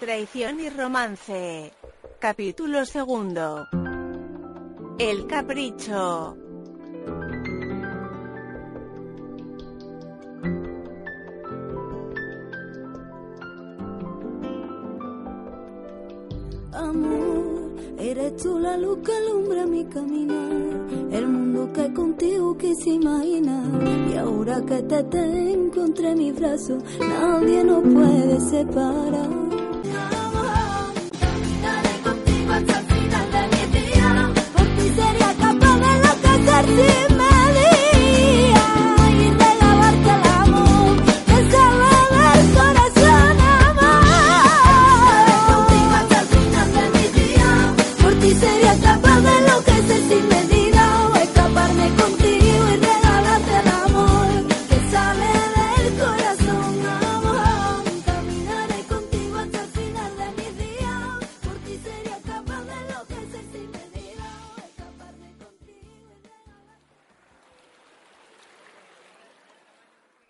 Traición y romance. Capítulo segundo. El capricho. Amor, eres tú la luz que alumbra mi caminar, el mundo que contigo quise imaginar. Y ahora que te tengo entre mis brazos, nadie nos puede separar.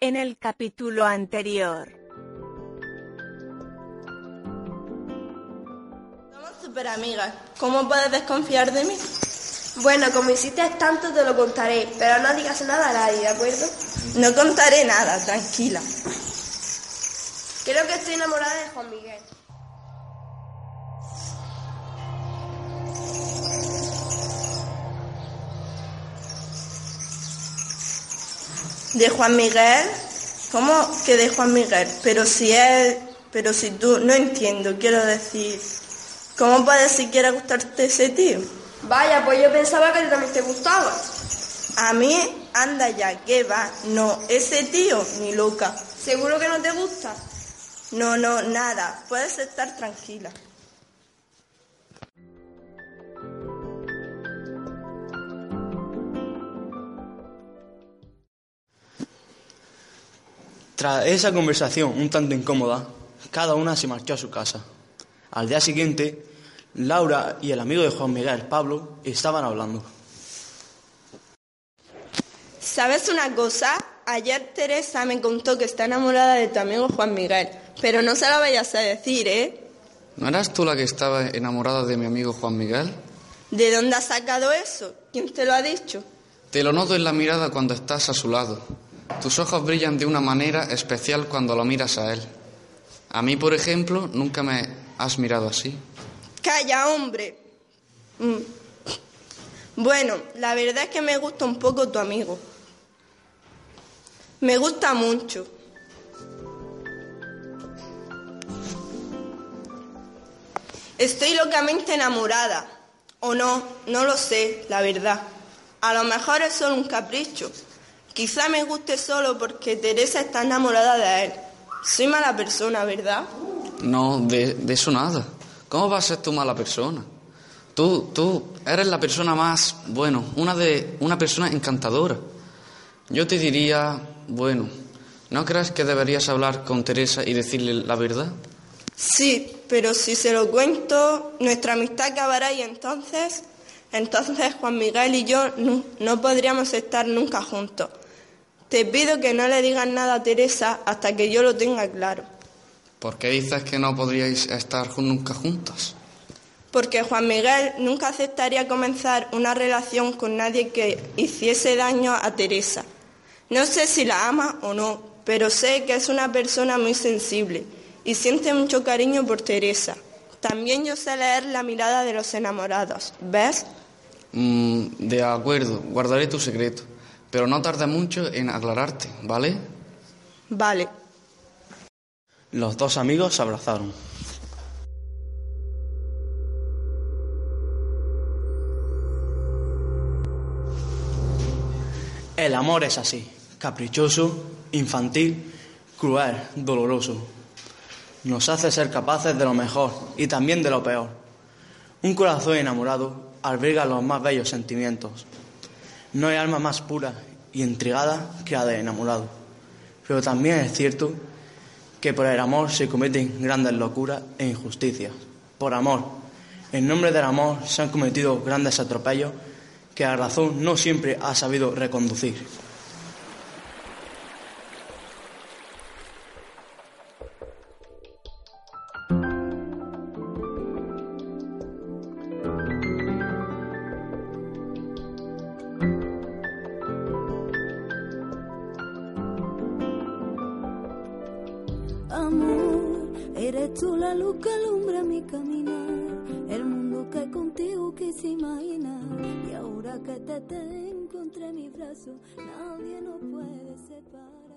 En el capítulo anterior. Somos super amigas. ¿Cómo puedes desconfiar de mí? Bueno, como hiciste tanto te lo contaré, pero no digas nada a nadie, ¿de acuerdo? No contaré nada, tranquila. Creo que estoy enamorada de Juan Miguel. ¿De Juan Miguel? ¿Cómo que de Juan Miguel? Pero si él... Pero si tú... No entiendo, quiero decir... ¿Cómo puedes siquiera gustarte ese tío? Vaya, pues yo pensaba que también te gustaba. A mí, anda ya, ¿qué va? No, ese tío, ni loca. ¿Seguro que no te gusta? No, no, nada. Puedes estar tranquila. Tras esa conversación un tanto incómoda, cada una se marchó a su casa. Al día siguiente, Laura y el amigo de Juan Miguel, Pablo, estaban hablando. ¿Sabes una cosa? Ayer Teresa me contó que está enamorada de tu amigo Juan Miguel, pero no se lo vayas a decir, ¿eh? ¿No eras tú la que estaba enamorada de mi amigo Juan Miguel? ¿De dónde has sacado eso? ¿Quién te lo ha dicho? Te lo noto en la mirada cuando estás a su lado. Tus ojos brillan de una manera especial cuando lo miras a él. A mí, por ejemplo, nunca me has mirado así. Calla, hombre. Mm. Bueno, la verdad es que me gusta un poco tu amigo. Me gusta mucho. Estoy locamente enamorada. O no, no lo sé, la verdad. A lo mejor es solo un capricho. Quizá me guste solo porque Teresa está enamorada de él. Soy mala persona, ¿verdad? No, de, de eso nada. ¿Cómo vas a ser tú mala persona? Tú, tú eres la persona más, bueno, una de una persona encantadora. Yo te diría, bueno, ¿no crees que deberías hablar con Teresa y decirle la verdad? Sí, pero si se lo cuento, nuestra amistad acabará y entonces, entonces Juan Miguel y yo no, no podríamos estar nunca juntos. Te pido que no le digas nada a Teresa hasta que yo lo tenga claro. ¿Por qué dices que no podríais estar nunca juntas? Porque Juan Miguel nunca aceptaría comenzar una relación con nadie que hiciese daño a Teresa. No sé si la ama o no, pero sé que es una persona muy sensible y siente mucho cariño por Teresa. También yo sé leer la mirada de los enamorados, ¿ves? Mm, de acuerdo, guardaré tu secreto, pero no tarda mucho en aclararte, ¿vale? Vale. Los dos amigos se abrazaron. El amor es así, caprichoso, infantil, cruel, doloroso. Nos hace ser capaces de lo mejor y también de lo peor. Un corazón enamorado alberga los más bellos sentimientos. No hay alma más pura y intrigada que la de enamorado. Pero también es cierto que por el amor se cometen grandes locuras e injusticias. Por amor, en nombre del amor se han cometido grandes atropellos que la razón no siempre ha sabido reconducir. Eres tú la luz que alumbra mi caminar, el mundo que contigo quise imaginar. Y ahora que te tengo entre mis brazos, nadie nos puede separar.